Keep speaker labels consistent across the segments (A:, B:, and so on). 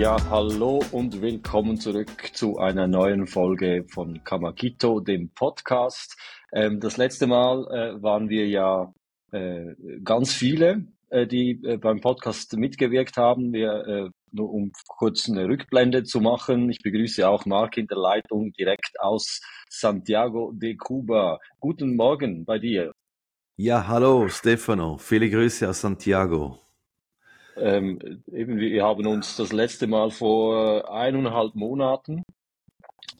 A: Ja, hallo und willkommen zurück zu einer neuen Folge von Kamakito, dem Podcast. Ähm, das letzte Mal äh, waren wir ja äh, ganz viele, äh, die äh, beim Podcast mitgewirkt haben. Wir, äh, nur um kurz eine Rückblende zu machen. Ich begrüße auch Marc in der Leitung direkt aus Santiago de Cuba. Guten Morgen bei dir.
B: Ja, hallo Stefano. Viele Grüße aus Santiago.
A: Ähm, eben, wir haben uns das letzte Mal vor eineinhalb Monaten,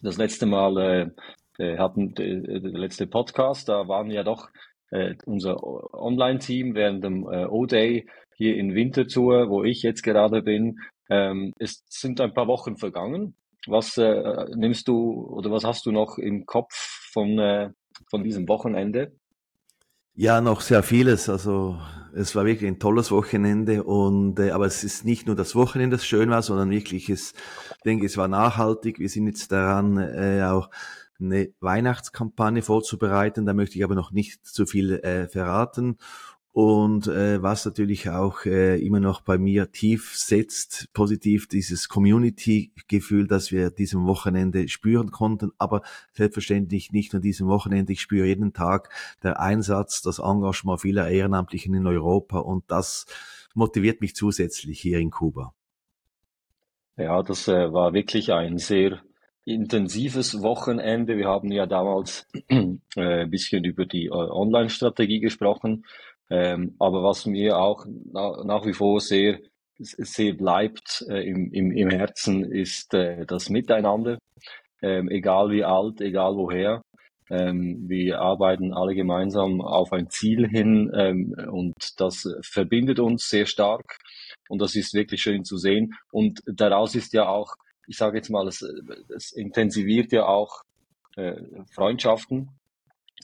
A: das letzte Mal äh, äh hatten äh, der letzte Podcast, da waren ja doch äh, unser Online-Team während dem äh, O-Day hier in Winterthur, wo ich jetzt gerade bin. Ähm, es sind ein paar Wochen vergangen. Was äh, nimmst du oder was hast du noch im Kopf von, äh, von diesem Wochenende?
B: Ja, noch sehr vieles. Also es war wirklich ein tolles Wochenende und äh, aber es ist nicht nur das Wochenende, das schön war, sondern wirklich es, ich denke, es war nachhaltig. Wir sind jetzt daran, äh, auch eine Weihnachtskampagne vorzubereiten. Da möchte ich aber noch nicht zu viel äh, verraten. Und äh, was natürlich auch äh, immer noch bei mir tief setzt, positiv dieses Community-Gefühl, das wir diesem Wochenende spüren konnten, aber selbstverständlich nicht nur diesem Wochenende. Ich spüre jeden Tag der Einsatz, das Engagement vieler Ehrenamtlichen in Europa und das motiviert mich zusätzlich hier in Kuba.
A: Ja, das äh, war wirklich ein sehr intensives Wochenende. Wir haben ja damals äh, ein bisschen über die äh, Online-Strategie gesprochen. Ähm, aber was mir auch na, nach wie vor sehr, sehr bleibt äh, im, im, im Herzen, ist äh, das Miteinander. Ähm, egal wie alt, egal woher. Ähm, wir arbeiten alle gemeinsam auf ein Ziel hin ähm, und das verbindet uns sehr stark und das ist wirklich schön zu sehen. Und daraus ist ja auch, ich sage jetzt mal, es, es intensiviert ja auch äh, Freundschaften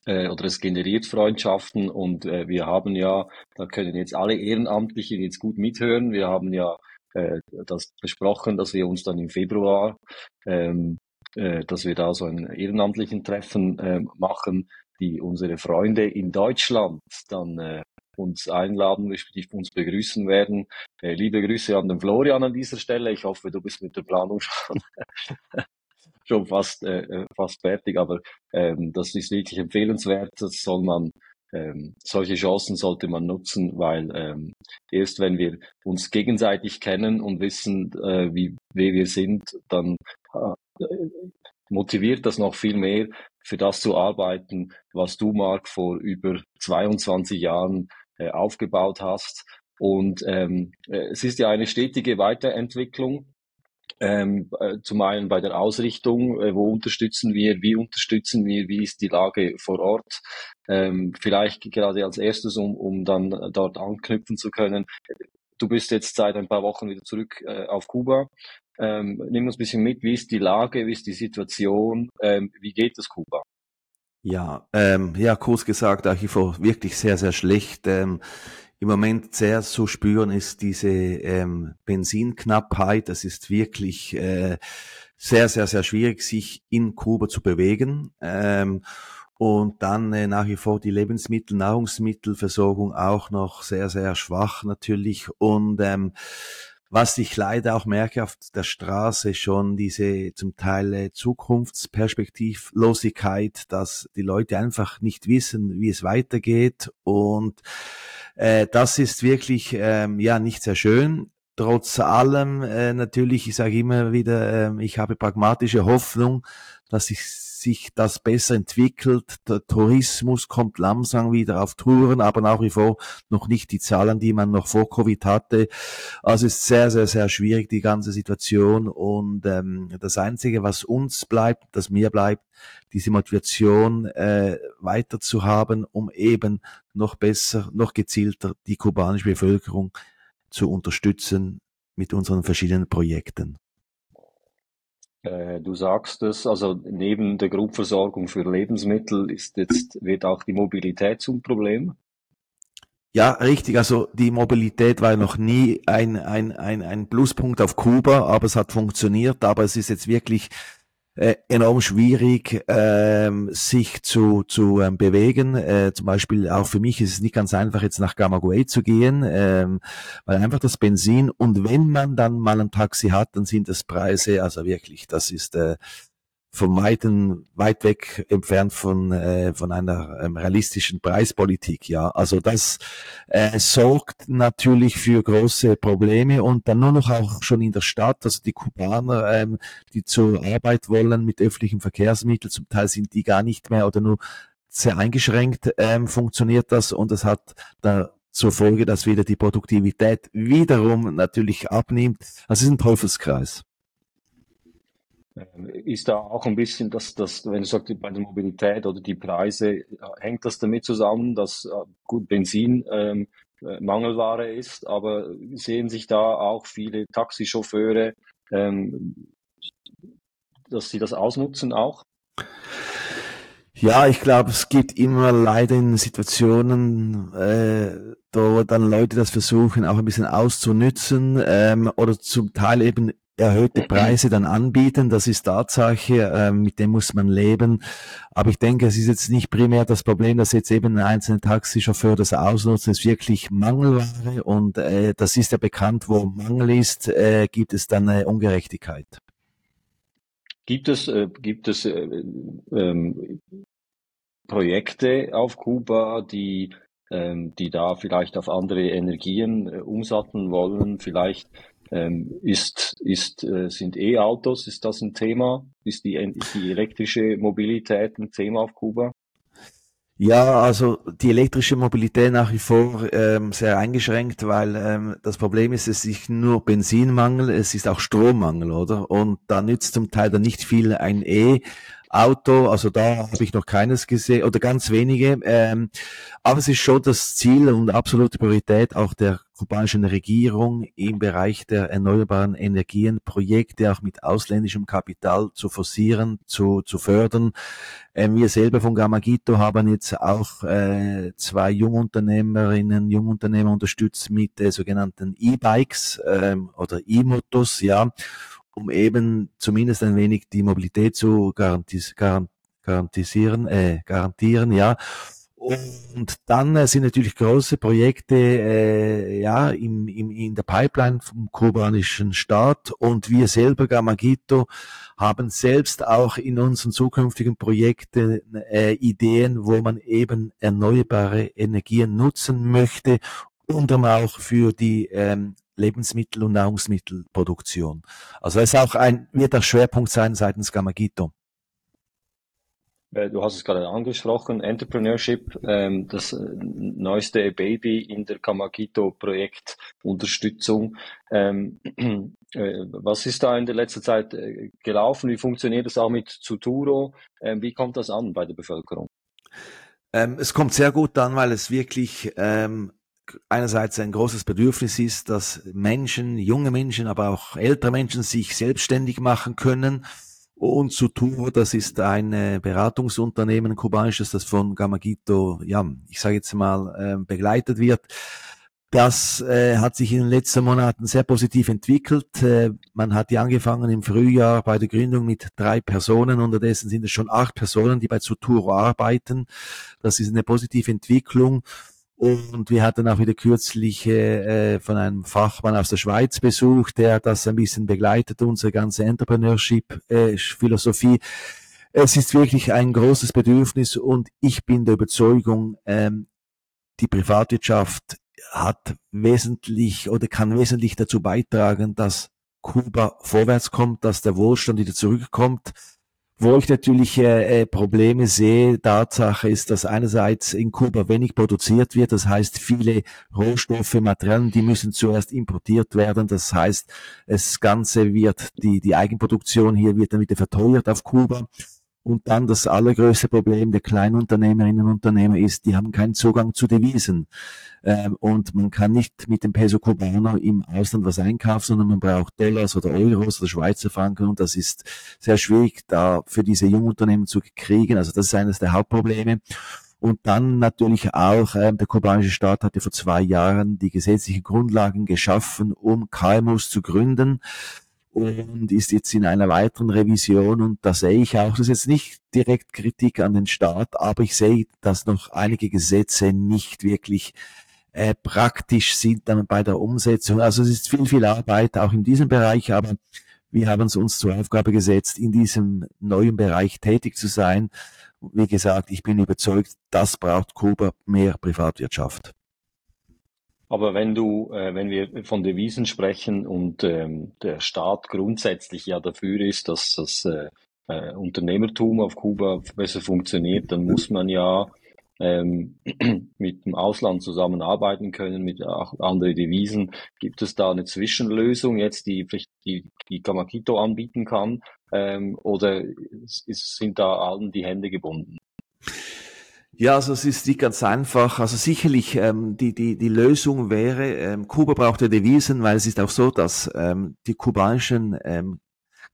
A: äh, oder es generiert Freundschaften und äh, wir haben ja, da können jetzt alle Ehrenamtlichen jetzt gut mithören, wir haben ja äh, das besprochen, dass wir uns dann im Februar, ähm, äh, dass wir da so ein ehrenamtlichen Treffen äh, machen, die unsere Freunde in Deutschland dann äh, uns einladen, respektive uns begrüßen werden. Äh, liebe Grüße an den Florian an dieser Stelle. Ich hoffe, du bist mit der Planung schon schon fast, äh, äh, fast fertig, aber ähm, das ist wirklich empfehlenswert. Das soll man, ähm, solche Chancen sollte man nutzen, weil ähm, erst wenn wir uns gegenseitig kennen und wissen, äh, wie, wie wir sind, dann äh, motiviert das noch viel mehr, für das zu arbeiten, was du, Marc, vor über 22 Jahren äh, aufgebaut hast. Und ähm, äh, es ist ja eine stetige Weiterentwicklung ähm, äh, zum einen bei der Ausrichtung, äh, wo unterstützen wir, wie unterstützen wir, wie ist die Lage vor Ort. Ähm, vielleicht gerade als erstes, um, um dann dort anknüpfen zu können. Du bist jetzt seit ein paar Wochen wieder zurück äh, auf Kuba. Ähm, nimm uns ein bisschen mit, wie ist die Lage, wie ist die Situation, ähm, wie geht es Kuba?
B: Ja, ähm, ja, kurz gesagt, Archivo, wirklich sehr, sehr schlecht. Ähm, im Moment sehr zu spüren ist diese ähm, Benzinknappheit. Das ist wirklich äh, sehr, sehr, sehr schwierig, sich in Kuba zu bewegen. Ähm, und dann äh, nach wie vor die Lebensmittel, Nahrungsmittelversorgung auch noch sehr, sehr schwach natürlich. Und ähm, was ich leider auch merke auf der Straße schon diese zum Teil äh, Zukunftsperspektivlosigkeit, dass die Leute einfach nicht wissen, wie es weitergeht und äh, das ist wirklich ähm, ja nicht sehr schön. Trotz allem äh, natürlich, ich sage immer wieder, äh, ich habe pragmatische Hoffnung, dass ich sich das besser entwickelt. Der Tourismus kommt langsam wieder auf Touren, aber nach wie vor noch nicht die Zahlen, die man noch vor Covid hatte. Also ist sehr, sehr, sehr schwierig, die ganze Situation. Und ähm, das Einzige, was uns bleibt, das mir bleibt, diese Motivation äh, weiter zu haben, um eben noch besser, noch gezielter die kubanische Bevölkerung zu unterstützen mit unseren verschiedenen Projekten.
A: Äh, du sagst es, also neben der Grundversorgung für Lebensmittel ist jetzt, wird auch die Mobilität zum Problem.
B: Ja, richtig. Also die Mobilität war noch nie ein, ein, ein, ein Pluspunkt auf Kuba, aber es hat funktioniert. Aber es ist jetzt wirklich äh, enorm schwierig, ähm, sich zu, zu ähm, bewegen. Äh, zum Beispiel auch für mich ist es nicht ganz einfach, jetzt nach Gamagüey zu gehen, ähm, weil einfach das Benzin und wenn man dann mal ein Taxi hat, dann sind das Preise, also wirklich, das ist äh, vom weiten, weit weg entfernt von, äh, von einer ähm, realistischen Preispolitik. Ja, also das äh, sorgt natürlich für große Probleme und dann nur noch auch schon in der Stadt. Also die Kubaner, ähm, die zur Arbeit wollen mit öffentlichen Verkehrsmitteln, zum Teil sind die gar nicht mehr oder nur sehr eingeschränkt ähm, funktioniert das und es hat da zur Folge, dass wieder die Produktivität wiederum natürlich abnimmt. Das ist ein Teufelskreis.
A: Ähm, ist da auch ein bisschen, dass das, wenn du sagst, bei der Mobilität oder die Preise, hängt das damit zusammen, dass äh, gut Benzin ähm, äh, Mangelware ist, aber sehen sich da auch viele Taxichauffeure, ähm, dass sie das ausnutzen auch?
B: Ja, ich glaube, es gibt immer leider in Situationen, äh, wo dann Leute das versuchen, auch ein bisschen auszunützen ähm, oder zum Teil eben erhöhte Preise dann anbieten. Das ist Tatsache, äh, mit dem muss man leben. Aber ich denke, es ist jetzt nicht primär das Problem, dass jetzt eben ein einzelner Taxichauffeur das ausnutzt. Es ist wirklich Mangelware und äh, das ist ja bekannt, wo Mangel ist, äh, gibt es dann eine Ungerechtigkeit.
A: Gibt es, äh, gibt es äh, ähm, Projekte auf Kuba, die, ähm, die da vielleicht auf andere Energien umsatteln wollen? Vielleicht ähm, ist, ist, äh, sind E-Autos, ist das ein Thema? Ist die, ist die elektrische Mobilität ein Thema auf Kuba?
B: Ja, also die elektrische Mobilität nach wie vor ähm, sehr eingeschränkt, weil ähm, das Problem ist, es ist nicht nur Benzinmangel, es ist auch Strommangel, oder? Und da nützt zum Teil dann nicht viel ein E, Auto, also da habe ich noch keines gesehen oder ganz wenige. Ähm, aber es ist schon das Ziel und absolute Priorität auch der kubanischen Regierung im Bereich der erneuerbaren Energien Projekte auch mit ausländischem Kapital zu forcieren, zu, zu fördern. Ähm, wir selber von Gamagito haben jetzt auch äh, zwei Jungunternehmerinnen, Jungunternehmer unterstützt mit äh, sogenannten E-Bikes ähm, oder E-Motos, ja um eben zumindest ein wenig die Mobilität zu garantis garantisieren, äh, garantieren, ja. Und dann äh, sind natürlich große Projekte äh, ja im, im, in der Pipeline vom kubanischen Staat und wir selber Gamagito haben selbst auch in unseren zukünftigen Projekten äh, Ideen, wo man eben erneuerbare Energien nutzen möchte und auch für die ähm, Lebensmittel- und Nahrungsmittelproduktion. Also es ist auch ein, wird der Schwerpunkt sein seitens Gamagito.
A: Äh, du hast es gerade angesprochen, Entrepreneurship, ähm, das äh, neueste Baby in der Kamagito-Projektunterstützung. Ähm, äh, was ist da in der letzten Zeit gelaufen? Wie funktioniert das auch mit Zuturo? Ähm, wie kommt das an bei der Bevölkerung?
B: es kommt sehr gut an, weil es wirklich einerseits ein großes Bedürfnis ist, dass Menschen, junge Menschen, aber auch ältere Menschen sich selbstständig machen können. Und Suturo, das ist ein Beratungsunternehmen, kubanisches, das von Gamagito, ja, ich sage jetzt mal, ähm, begleitet wird. Das äh, hat sich in den letzten Monaten sehr positiv entwickelt. Äh, man hat ja angefangen im Frühjahr bei der Gründung mit drei Personen. Unterdessen sind es schon acht Personen, die bei Suturo arbeiten. Das ist eine positive Entwicklung. Und wir hatten auch wieder kürzlich äh, von einem Fachmann aus der Schweiz besucht, der das ein bisschen begleitet, unsere ganze Entrepreneurship-Philosophie. Äh, es ist wirklich ein großes Bedürfnis und ich bin der Überzeugung, ähm, die Privatwirtschaft hat wesentlich oder kann wesentlich dazu beitragen, dass Kuba vorwärts kommt, dass der Wohlstand wieder zurückkommt, wo ich natürlich äh, äh, Probleme sehe, Tatsache ist, dass einerseits in Kuba wenig produziert wird, das heißt viele Rohstoffe, Materialien, die müssen zuerst importiert werden, das heißt, das Ganze wird, die, die Eigenproduktion hier wird dann wieder verteuert auf Kuba. Und dann das allergrößte Problem der Kleinunternehmerinnen und Unternehmer ist, die haben keinen Zugang zu Devisen. Ähm, und man kann nicht mit dem Peso Cubano im Ausland was einkaufen, sondern man braucht Dollars oder Euros oder Schweizer Franken und das ist sehr schwierig, da für diese Jungunternehmen zu kriegen. Also das ist eines der Hauptprobleme. Und dann natürlich auch, äh, der kubanische Staat hatte vor zwei Jahren die gesetzlichen Grundlagen geschaffen, um KMUs zu gründen. Und ist jetzt in einer weiteren Revision und da sehe ich auch, das ist jetzt nicht direkt Kritik an den Staat, aber ich sehe, dass noch einige Gesetze nicht wirklich äh, praktisch sind dann bei der Umsetzung. Also es ist viel, viel Arbeit auch in diesem Bereich, aber wir haben es uns zur Aufgabe gesetzt, in diesem neuen Bereich tätig zu sein. Wie gesagt, ich bin überzeugt, das braucht Kuba mehr Privatwirtschaft.
A: Aber wenn du, äh, wenn wir von Devisen sprechen und ähm, der Staat grundsätzlich ja dafür ist, dass das äh, äh, Unternehmertum auf Kuba besser funktioniert, dann muss man ja ähm, mit dem Ausland zusammenarbeiten können, mit auch anderen Devisen. Gibt es da eine Zwischenlösung jetzt, die vielleicht die, die Kamakito anbieten kann? Ähm, oder ist, sind da allen die Hände gebunden?
B: Ja, also es ist nicht ganz einfach. Also sicherlich ähm, die, die, die Lösung wäre, ähm, Kuba braucht ja Devisen, weil es ist auch so, dass ähm, die kubanischen ähm,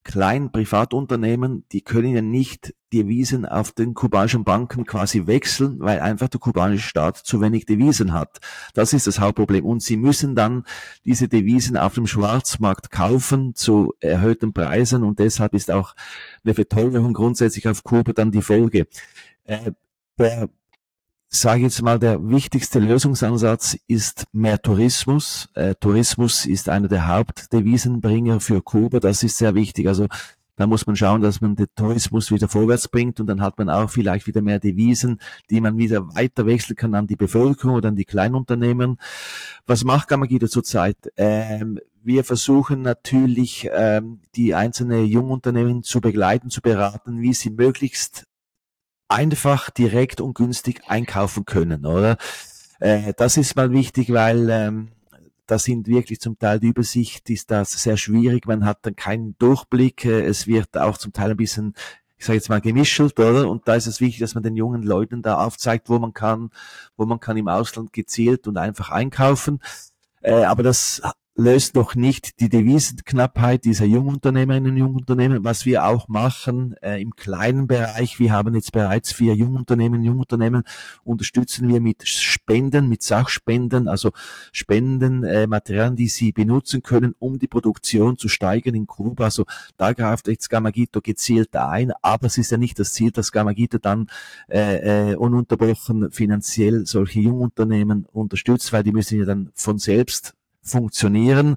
B: kleinen Privatunternehmen, die können ja nicht Devisen auf den kubanischen Banken quasi wechseln, weil einfach der kubanische Staat zu wenig Devisen hat. Das ist das Hauptproblem. Und sie müssen dann diese Devisen auf dem Schwarzmarkt kaufen zu erhöhten Preisen und deshalb ist auch eine Verteuerung grundsätzlich auf Kuba dann die Folge. Äh, der, sage ich jetzt mal, der wichtigste Lösungsansatz ist mehr Tourismus. Äh, Tourismus ist einer der Hauptdevisenbringer für Kuba. Das ist sehr wichtig. Also da muss man schauen, dass man den Tourismus wieder vorwärts bringt und dann hat man auch vielleicht wieder mehr Devisen, die man wieder weiter wechseln kann an die Bevölkerung oder an die Kleinunternehmen. Was macht Gamagida zurzeit? Ähm, wir versuchen natürlich, ähm, die einzelnen Jungunternehmen zu begleiten, zu beraten, wie sie möglichst einfach, direkt und günstig einkaufen können, oder? Äh, das ist mal wichtig, weil ähm, da sind wirklich zum Teil die Übersicht, ist das sehr schwierig, man hat dann keinen Durchblick, äh, es wird auch zum Teil ein bisschen ich sage jetzt mal gemischelt, oder? Und da ist es wichtig, dass man den jungen Leuten da aufzeigt, wo man kann, wo man kann im Ausland gezielt und einfach einkaufen. Äh, aber das löst noch nicht die Devisenknappheit dieser Jungunternehmerinnen und Jungunternehmen, was wir auch machen äh, im kleinen Bereich. Wir haben jetzt bereits vier Jungunternehmen, Jungunternehmen unterstützen wir mit Spenden, mit Sachspenden, also Spenden, äh, Materialien, die sie benutzen können, um die Produktion zu steigern in Kuba. Also da greift jetzt Gamagito gezielt ein, aber es ist ja nicht das Ziel, dass Gamagito dann äh, äh, ununterbrochen finanziell solche Jungunternehmen unterstützt, weil die müssen ja dann von selbst funktionieren.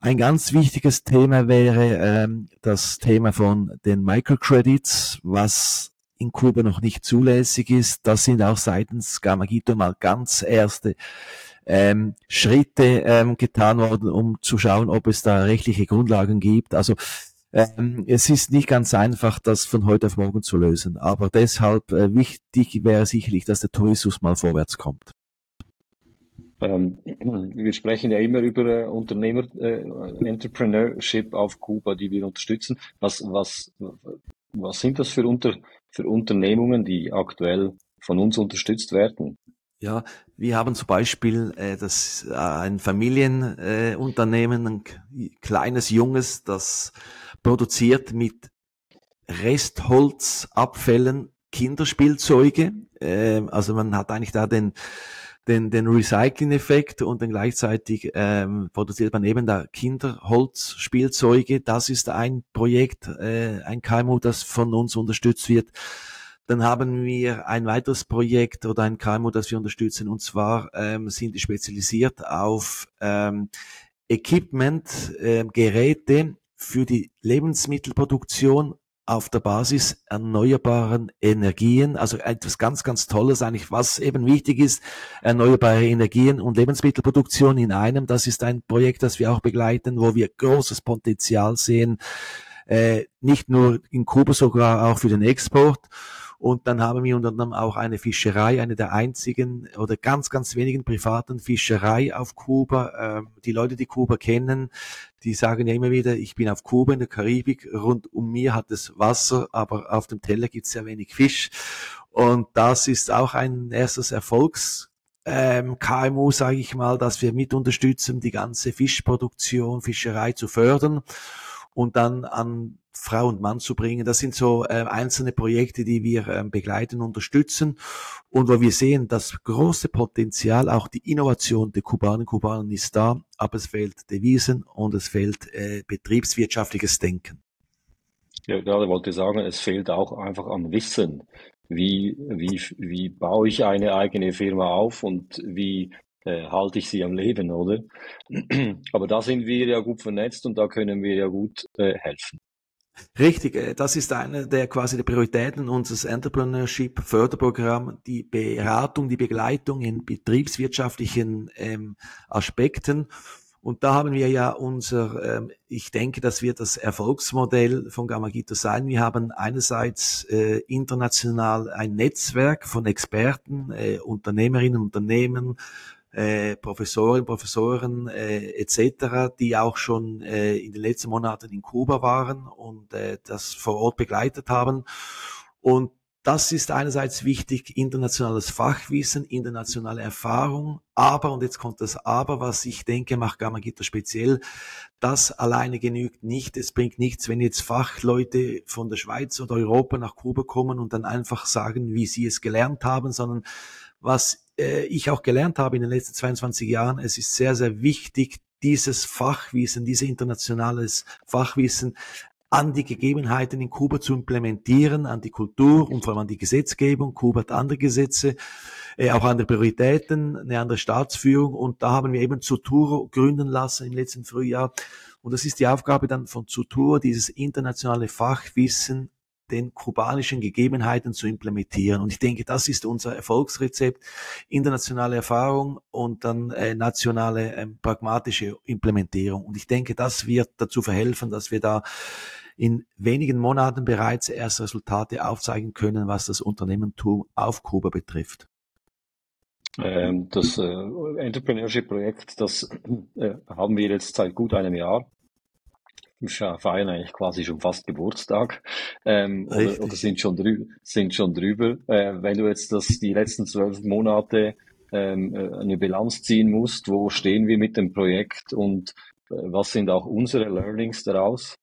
B: Ein ganz wichtiges Thema wäre ähm, das Thema von den Microcredits, was in Kuba noch nicht zulässig ist. Das sind auch seitens Gamagito mal ganz erste ähm, Schritte ähm, getan worden, um zu schauen, ob es da rechtliche Grundlagen gibt. Also ähm, es ist nicht ganz einfach, das von heute auf morgen zu lösen. Aber deshalb äh, wichtig wäre sicherlich, dass der Tourismus mal vorwärts kommt.
A: Ähm, wir sprechen ja immer über äh, Unternehmer, äh, Entrepreneurship auf Kuba, die wir unterstützen. Was, was, was sind das für, Unter, für Unternehmungen, die aktuell von uns unterstützt werden?
B: Ja, wir haben zum Beispiel äh, das, äh, ein Familienunternehmen, äh, ein kleines Junges, das produziert mit Restholzabfällen Kinderspielzeuge. Äh, also man hat eigentlich da den den, den Recycling-Effekt und dann gleichzeitig ähm, produziert man eben da Kinderholzspielzeuge. Das ist ein Projekt, äh, ein KMU, das von uns unterstützt wird. Dann haben wir ein weiteres Projekt oder ein KMU, das wir unterstützen, und zwar ähm, sind die spezialisiert auf ähm, Equipment, äh, Geräte für die Lebensmittelproduktion auf der Basis erneuerbaren Energien, also etwas ganz, ganz Tolles eigentlich, was eben wichtig ist, erneuerbare Energien und Lebensmittelproduktion in einem. Das ist ein Projekt, das wir auch begleiten, wo wir großes Potenzial sehen, äh, nicht nur in Kuba, sogar auch für den Export. Und dann haben wir unter anderem auch eine Fischerei, eine der einzigen oder ganz, ganz wenigen privaten Fischerei auf Kuba. Ähm, die Leute, die Kuba kennen, die sagen ja immer wieder, ich bin auf Kuba in der Karibik, rund um mir hat es Wasser, aber auf dem Teller gibt es sehr wenig Fisch. Und das ist auch ein erstes Erfolgs ähm, KMU, sage ich mal, dass wir mit unterstützen, die ganze Fischproduktion, Fischerei zu fördern. Und dann an Frau und Mann zu bringen. Das sind so äh, einzelne Projekte, die wir äh, begleiten, unterstützen und wo wir sehen, das große Potenzial, auch die Innovation der Kubanen Kubanen ist da, aber es fehlt Devisen und es fehlt äh, betriebswirtschaftliches Denken.
A: Ja, gerade wollte sagen, es fehlt auch einfach am Wissen. Wie, wie, wie baue ich eine eigene Firma auf und wie äh, halte ich sie am Leben, oder? Aber da sind wir ja gut vernetzt und da können wir ja gut äh, helfen.
B: Richtig, äh, das ist eine der quasi der Prioritäten unseres Entrepreneurship Förderprogramm, die Beratung, die Begleitung in betriebswirtschaftlichen ähm, Aspekten. Und da haben wir ja unser, ähm, ich denke, das wird das Erfolgsmodell von Gamagito sein. Wir haben einerseits äh, international ein Netzwerk von Experten, äh, Unternehmerinnen, Unternehmen, äh, Professorinnen, Professoren äh, etc., die auch schon äh, in den letzten Monaten in Kuba waren und äh, das vor Ort begleitet haben. Und das ist einerseits wichtig, internationales Fachwissen, internationale Erfahrung, aber, und jetzt kommt das Aber, was ich denke, macht Gamagita speziell, das alleine genügt nicht. Es bringt nichts, wenn jetzt Fachleute von der Schweiz oder Europa nach Kuba kommen und dann einfach sagen, wie sie es gelernt haben, sondern was äh, ich auch gelernt habe in den letzten 22 Jahren, es ist sehr, sehr wichtig, dieses Fachwissen, dieses internationales Fachwissen an die Gegebenheiten in Kuba zu implementieren, an die Kultur und vor allem an die Gesetzgebung. Kuba hat andere Gesetze, äh, auch andere Prioritäten, eine andere Staatsführung und da haben wir eben Zuturo gründen lassen im letzten Frühjahr. Und das ist die Aufgabe dann von Zuturo, dieses internationale Fachwissen den kubanischen Gegebenheiten zu implementieren. Und ich denke, das ist unser Erfolgsrezept. Internationale Erfahrung und dann äh, nationale äh, pragmatische Implementierung. Und ich denke, das wird dazu verhelfen, dass wir da in wenigen Monaten bereits erste Resultate aufzeigen können, was das Unternehmertum auf Kuba betrifft.
A: Ähm, das äh, Entrepreneurship-Projekt, das äh, haben wir jetzt seit gut einem Jahr. Wir feiern eigentlich quasi schon fast Geburtstag ähm, oder, oder, sind schon drüber. Sind schon drüber. Äh, wenn du jetzt das die letzten zwölf Monate ähm, äh, eine Bilanz ziehen musst, wo stehen wir mit dem Projekt und äh, was sind auch unsere Learnings daraus?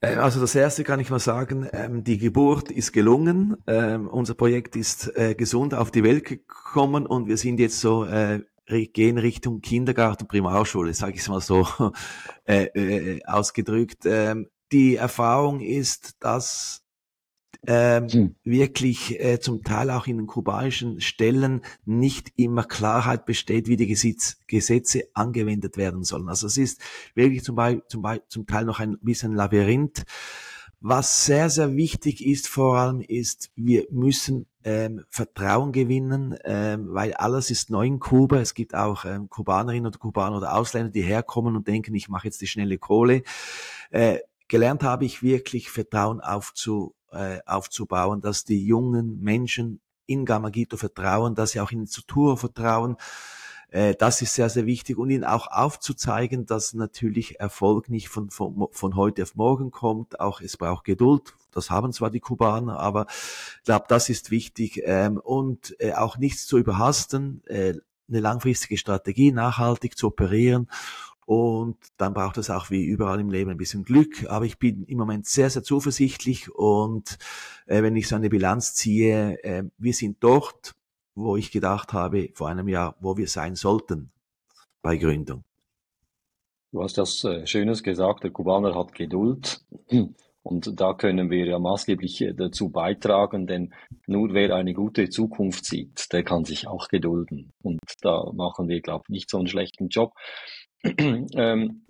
B: Äh, also das erste kann ich mal sagen, ähm, die Geburt ist gelungen, ähm, unser Projekt ist äh, gesund auf die Welt gekommen und wir sind jetzt so äh, gehen Richtung Kindergarten, Primarschule, sage ich es mal so äh, äh, ausgedrückt. Ähm, die Erfahrung ist, dass ähm, hm. wirklich äh, zum Teil auch in den kubanischen Stellen nicht immer Klarheit besteht, wie die Gesetz, Gesetze angewendet werden sollen. Also es ist wirklich zum, Beispiel, zum, Beispiel, zum Teil noch ein bisschen Labyrinth. Was sehr, sehr wichtig ist vor allem, ist, wir müssen ähm, Vertrauen gewinnen, ähm, weil alles ist neu in Kuba. Es gibt auch ähm, Kubanerinnen oder Kubaner oder Ausländer, die herkommen und denken, ich mache jetzt die schnelle Kohle. Äh, gelernt habe ich wirklich Vertrauen aufzu, äh, aufzubauen, dass die jungen Menschen in Gamagito vertrauen, dass sie auch in Zutur vertrauen, äh, das ist sehr, sehr wichtig und ihnen auch aufzuzeigen, dass natürlich Erfolg nicht von, von, von heute auf morgen kommt. Auch es braucht Geduld. Das haben zwar die Kubaner, aber ich glaube, das ist wichtig. Ähm, und äh, auch nichts zu überhasten, äh, eine langfristige Strategie, nachhaltig zu operieren und dann braucht es auch wie überall im Leben ein bisschen Glück. Aber ich bin im Moment sehr, sehr zuversichtlich. Und äh, wenn ich so eine Bilanz ziehe, äh, wir sind dort, wo ich gedacht habe vor einem Jahr, wo wir sein sollten bei Gründung.
A: Du hast das äh, Schönes gesagt, der Kubaner hat Geduld. Und da können wir ja maßgeblich äh, dazu beitragen, denn nur wer eine gute Zukunft sieht, der kann sich auch gedulden. Und da machen wir, glaube ich, nicht so einen schlechten Job. ähm,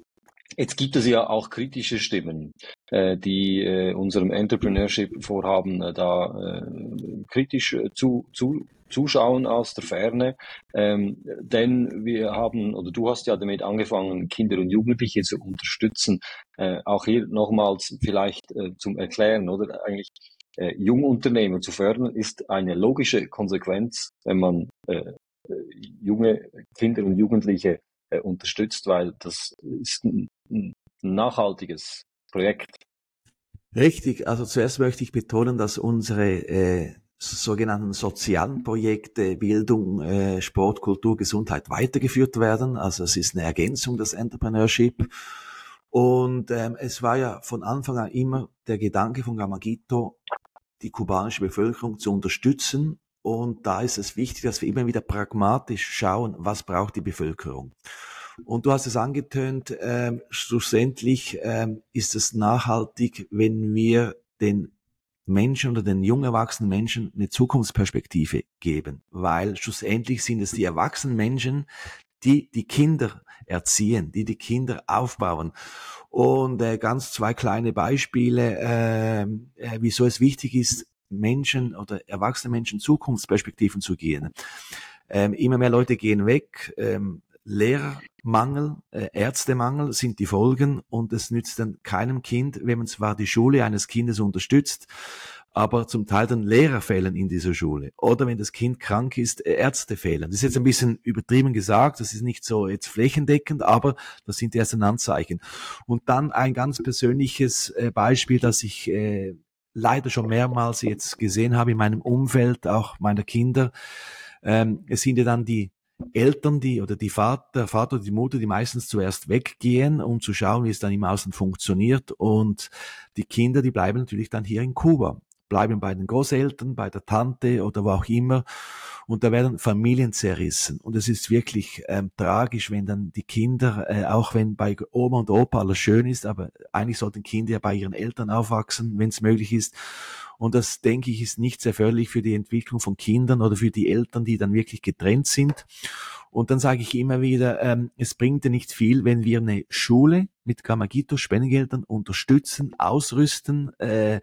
A: Jetzt gibt es ja auch kritische Stimmen, äh, die äh, unserem Entrepreneurship-Vorhaben äh, da äh, kritisch äh, zu, zu, zuschauen aus der Ferne. Ähm, denn wir haben, oder du hast ja damit angefangen, Kinder und Jugendliche zu unterstützen. Äh, auch hier nochmals vielleicht äh, zum Erklären, oder eigentlich äh, Jungunternehmer zu fördern, ist eine logische Konsequenz, wenn man äh, äh junge Kinder und Jugendliche äh, unterstützt, weil das ist nachhaltiges Projekt.
B: Richtig, also zuerst möchte ich betonen, dass unsere äh, sogenannten sozialen Projekte Bildung, äh, Sport, Kultur, Gesundheit weitergeführt werden. Also es ist eine Ergänzung des Entrepreneurship. Und ähm, es war ja von Anfang an immer der Gedanke von Gamagito, die kubanische Bevölkerung zu unterstützen. Und da ist es wichtig, dass wir immer wieder pragmatisch schauen, was braucht die Bevölkerung. Und du hast es angetönt, ähm, schlussendlich ähm, ist es nachhaltig, wenn wir den Menschen oder den jung erwachsenen Menschen eine Zukunftsperspektive geben, weil schlussendlich sind es die erwachsenen Menschen, die die Kinder erziehen, die die Kinder aufbauen. Und äh, ganz zwei kleine Beispiele, äh, äh, wieso es wichtig ist, Menschen oder erwachsene Menschen Zukunftsperspektiven zu gehen. Ähm, immer mehr Leute gehen weg. Ähm, Lehrermangel, äh, Ärztemangel sind die Folgen und es nützt dann keinem Kind, wenn man zwar die Schule eines Kindes unterstützt, aber zum Teil dann Lehrer fehlen in dieser Schule. Oder wenn das Kind krank ist, äh, Ärzte fehlen. Das ist jetzt ein bisschen übertrieben gesagt, das ist nicht so jetzt flächendeckend, aber das sind die ersten Anzeichen. Und dann ein ganz persönliches äh, Beispiel, das ich äh, leider schon mehrmals jetzt gesehen habe in meinem Umfeld, auch meiner Kinder. Ähm, es sind ja dann die Eltern, die oder die Vater, der Vater oder die Mutter, die meistens zuerst weggehen, um zu schauen, wie es dann im Außen funktioniert. Und die Kinder, die bleiben natürlich dann hier in Kuba, bleiben bei den Großeltern, bei der Tante oder wo auch immer. Und da werden Familien zerrissen. Und es ist wirklich ähm, tragisch, wenn dann die Kinder, äh, auch wenn bei Oma und Opa alles schön ist, aber eigentlich sollten Kinder ja bei ihren Eltern aufwachsen, wenn es möglich ist. Und das, denke ich, ist nicht sehr förderlich für die Entwicklung von Kindern oder für die Eltern, die dann wirklich getrennt sind. Und dann sage ich immer wieder, ähm, es bringt ja nicht viel, wenn wir eine Schule mit Gamagito Spendengeldern unterstützen, ausrüsten, äh,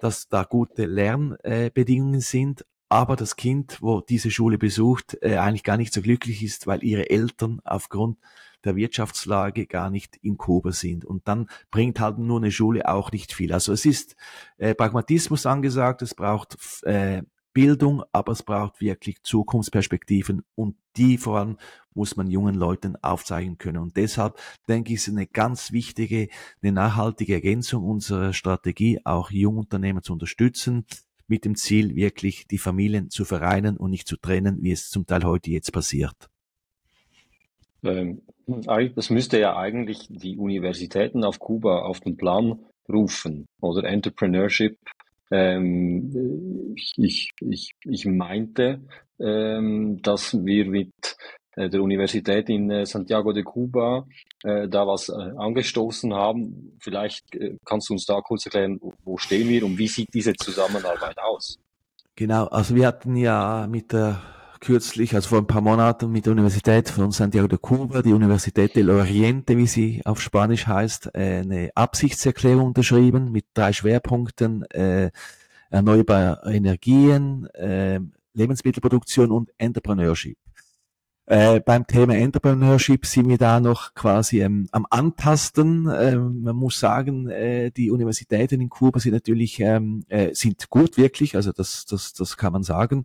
B: dass da gute Lernbedingungen äh, sind, aber das Kind, wo diese Schule besucht, äh, eigentlich gar nicht so glücklich ist, weil ihre Eltern aufgrund der Wirtschaftslage gar nicht in Kuba sind. Und dann bringt halt nur eine Schule auch nicht viel. Also es ist äh, Pragmatismus angesagt, es braucht äh, Bildung, aber es braucht wirklich Zukunftsperspektiven und die vor allem muss man jungen Leuten aufzeigen können. Und deshalb denke ich, ist eine ganz wichtige, eine nachhaltige Ergänzung unserer Strategie, auch Jungunternehmer zu unterstützen, mit dem Ziel, wirklich die Familien zu vereinen und nicht zu trennen, wie es zum Teil heute jetzt passiert.
A: Ähm, das müsste ja eigentlich die Universitäten auf Kuba auf den Plan rufen oder Entrepreneurship. Ähm, ich, ich, ich meinte, ähm, dass wir mit der Universität in äh, Santiago de Cuba äh, da was äh, angestoßen haben. Vielleicht äh, kannst du uns da kurz erklären, wo stehen wir und wie sieht diese Zusammenarbeit aus?
B: Genau, also wir hatten ja mit der kürzlich, also vor ein paar Monaten mit der Universität von Santiago de Cuba, die Universität del Oriente, wie sie auf Spanisch heißt, äh, eine Absichtserklärung unterschrieben mit drei Schwerpunkten, äh, erneuerbare Energien, äh, Lebensmittelproduktion und Entrepreneurship. Äh, beim Thema Entrepreneurship sind wir da noch quasi ähm, am Antasten. Ähm, man muss sagen, äh, die Universitäten in Kuba sind natürlich ähm, äh, sind gut wirklich, also das, das, das kann man sagen.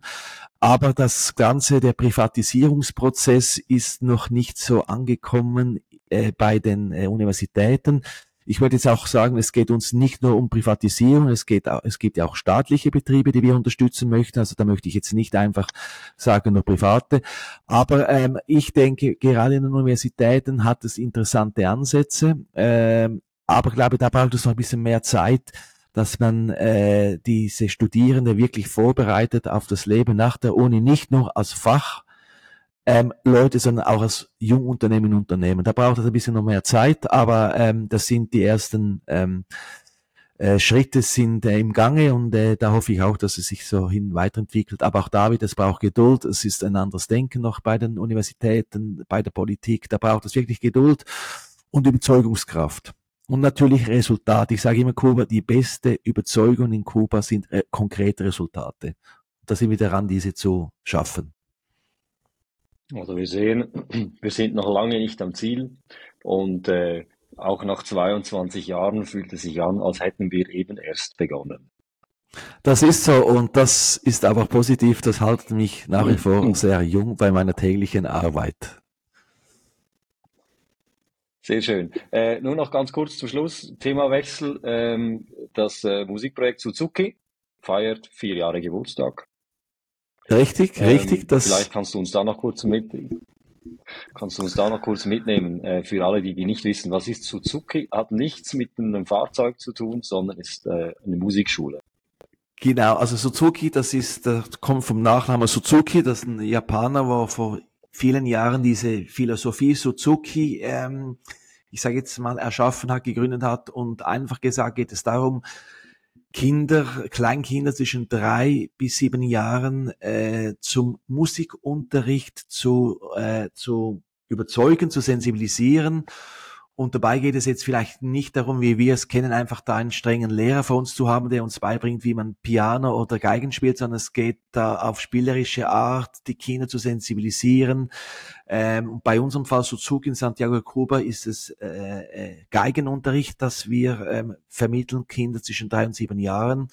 B: Aber das Ganze, der Privatisierungsprozess ist noch nicht so angekommen äh, bei den äh, Universitäten. Ich würde jetzt auch sagen, es geht uns nicht nur um Privatisierung, es geht auch, es gibt ja auch staatliche Betriebe, die wir unterstützen möchten. Also da möchte ich jetzt nicht einfach sagen nur private. Aber ähm, ich denke, gerade in den Universitäten hat es interessante Ansätze. Ähm, aber ich glaube, da braucht es noch ein bisschen mehr Zeit, dass man äh, diese Studierende wirklich vorbereitet auf das Leben nach der Uni, nicht nur als Fach ähm, Leute, sondern auch als Jungunternehmen Unternehmen. Da braucht es ein bisschen noch mehr Zeit, aber ähm, das sind die ersten ähm, äh, Schritte sind äh, im Gange und äh, da hoffe ich auch, dass es sich so hin weiterentwickelt. Aber auch David, es braucht Geduld, es ist ein anderes Denken noch bei den Universitäten, bei der Politik, da braucht es wirklich Geduld und Überzeugungskraft. Und natürlich Resultate. Ich sage immer Kuba, die beste Überzeugung in Kuba sind äh, konkrete Resultate. Da sind wir daran, diese zu schaffen.
A: Also wir sehen, wir sind noch lange nicht am Ziel und äh, auch nach 22 Jahren fühlt es sich an, als hätten wir eben erst begonnen.
B: Das ist so und das ist aber positiv, das hält mich nach wie vor sehr jung bei meiner täglichen Arbeit.
A: Sehr schön. Äh, nur noch ganz kurz zum Schluss, Themawechsel. Ähm, das äh, Musikprojekt Suzuki feiert vier Jahre Geburtstag.
B: Richtig, ähm, richtig.
A: Das vielleicht kannst du uns da noch kurz mit, Kannst du uns da noch kurz mitnehmen, äh, für alle, die, die nicht wissen, was ist Suzuki? Hat nichts mit einem Fahrzeug zu tun, sondern ist äh, eine Musikschule.
B: Genau, also Suzuki, das ist, das kommt vom Nachnamen Suzuki, das ist ein Japaner, der vor vielen Jahren diese Philosophie Suzuki, ähm, ich sage jetzt mal, erschaffen hat, gegründet hat und einfach gesagt geht es darum, Kinder, Kleinkinder zwischen drei bis sieben Jahren äh, zum Musikunterricht zu, äh, zu überzeugen, zu sensibilisieren und dabei geht es jetzt vielleicht nicht darum, wie wir es kennen, einfach da einen strengen Lehrer vor uns zu haben, der uns beibringt, wie man Piano oder Geigen spielt, sondern es geht da auf spielerische Art, die Kinder zu sensibilisieren. Ähm, bei unserem Fall Suzuki in Santiago de Cuba ist es äh, äh, Geigenunterricht, das wir ähm, vermitteln, Kinder zwischen drei und sieben Jahren.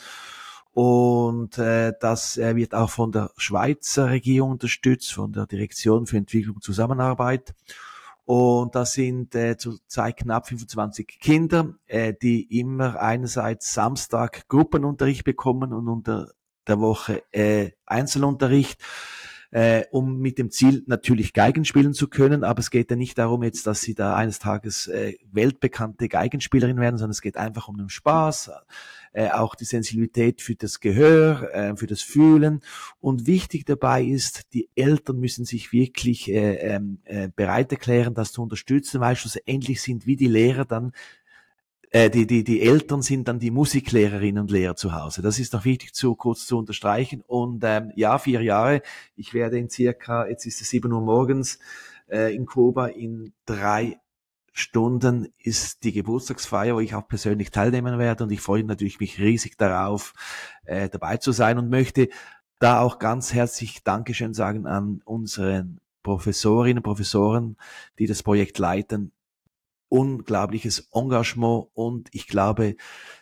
B: Und äh, das äh, wird auch von der Schweizer Regierung unterstützt, von der Direktion für Entwicklung und Zusammenarbeit. Und das sind äh, zurzeit knapp 25 Kinder, äh, die immer einerseits Samstag Gruppenunterricht bekommen und unter der Woche äh, Einzelunterricht äh, um mit dem Ziel natürlich Geigen spielen zu können. Aber es geht ja nicht darum jetzt, dass sie da eines Tages äh, weltbekannte Geigenspielerin werden, sondern es geht einfach um den Spaß, äh, auch die Sensibilität für das Gehör, äh, für das Fühlen. Und wichtig dabei ist, die Eltern müssen sich wirklich äh, ähm, äh, bereit erklären, das zu unterstützen, weil schlussendlich sind wie die Lehrer dann äh, die, die, die Eltern sind dann die Musiklehrerinnen und Lehrer zu Hause. Das ist noch wichtig zu kurz zu unterstreichen. Und ähm, ja, vier Jahre. Ich werde in circa, jetzt ist es sieben Uhr morgens äh, in Kuba, in drei Stunden ist die Geburtstagsfeier, wo ich auch persönlich teilnehmen werde und ich freue natürlich mich riesig darauf, äh, dabei zu sein und möchte da auch ganz herzlich Dankeschön sagen an unseren Professorinnen und Professoren, die das Projekt leiten unglaubliches Engagement und ich glaube,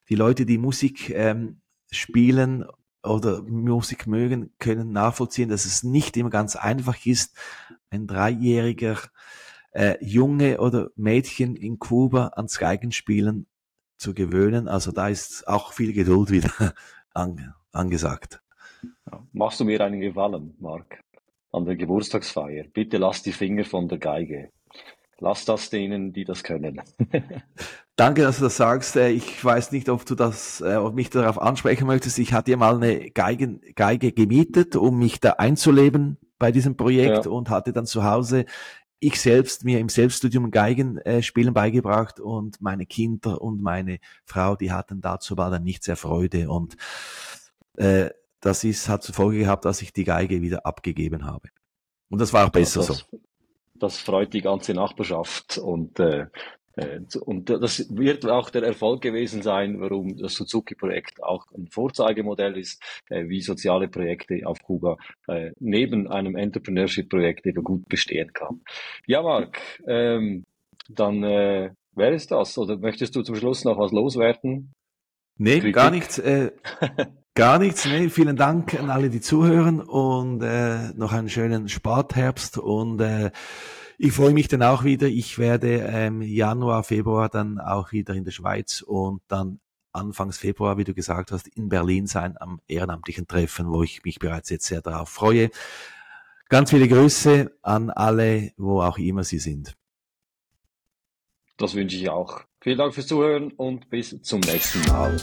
B: die Leute, die Musik ähm, spielen oder Musik mögen, können nachvollziehen, dass es nicht immer ganz einfach ist, ein dreijähriger äh, Junge oder Mädchen in Kuba ans Geigenspielen zu gewöhnen. Also da ist auch viel Geduld wieder an, angesagt.
A: Machst du mir einen Gefallen, Marc, an der Geburtstagsfeier? Bitte lass die Finger von der Geige. Lass das denen, die das können.
B: Danke, dass du das sagst. Äh, ich weiß nicht, ob du das, äh, ob mich darauf ansprechen möchtest. Ich hatte ja mal eine Geigen, Geige gemietet, um mich da einzuleben bei diesem Projekt ja. und hatte dann zu Hause ich selbst mir im Selbststudium Geigen äh, spielen beigebracht und meine Kinder und meine Frau, die hatten dazu war dann nicht sehr Freude und äh, das ist, hat zur Folge gehabt, dass ich die Geige wieder abgegeben habe. Und das war auch besser das, so
A: das freut die ganze Nachbarschaft und äh, äh, und das wird auch der Erfolg gewesen sein, warum das Suzuki-Projekt auch ein Vorzeigemodell ist, äh, wie soziale Projekte auf Kuba äh, neben einem Entrepreneurship-Projekt eben gut bestehen kann. Ja, Marc, ähm, dann äh, wäre es das. Oder möchtest du zum Schluss noch was loswerden?
B: Nee, Kritik? gar nichts. Äh, gar nichts. Nee, vielen Dank an alle, die zuhören und äh, noch einen schönen Spätherbst und äh, ich freue mich dann auch wieder. Ich werde ähm, Januar, Februar dann auch wieder in der Schweiz und dann Anfangs Februar, wie du gesagt hast, in Berlin sein am ehrenamtlichen Treffen, wo ich mich bereits jetzt sehr darauf freue. Ganz viele Grüße an alle, wo auch immer sie sind.
A: Das wünsche ich auch. Vielen Dank fürs Zuhören und bis zum nächsten Mal.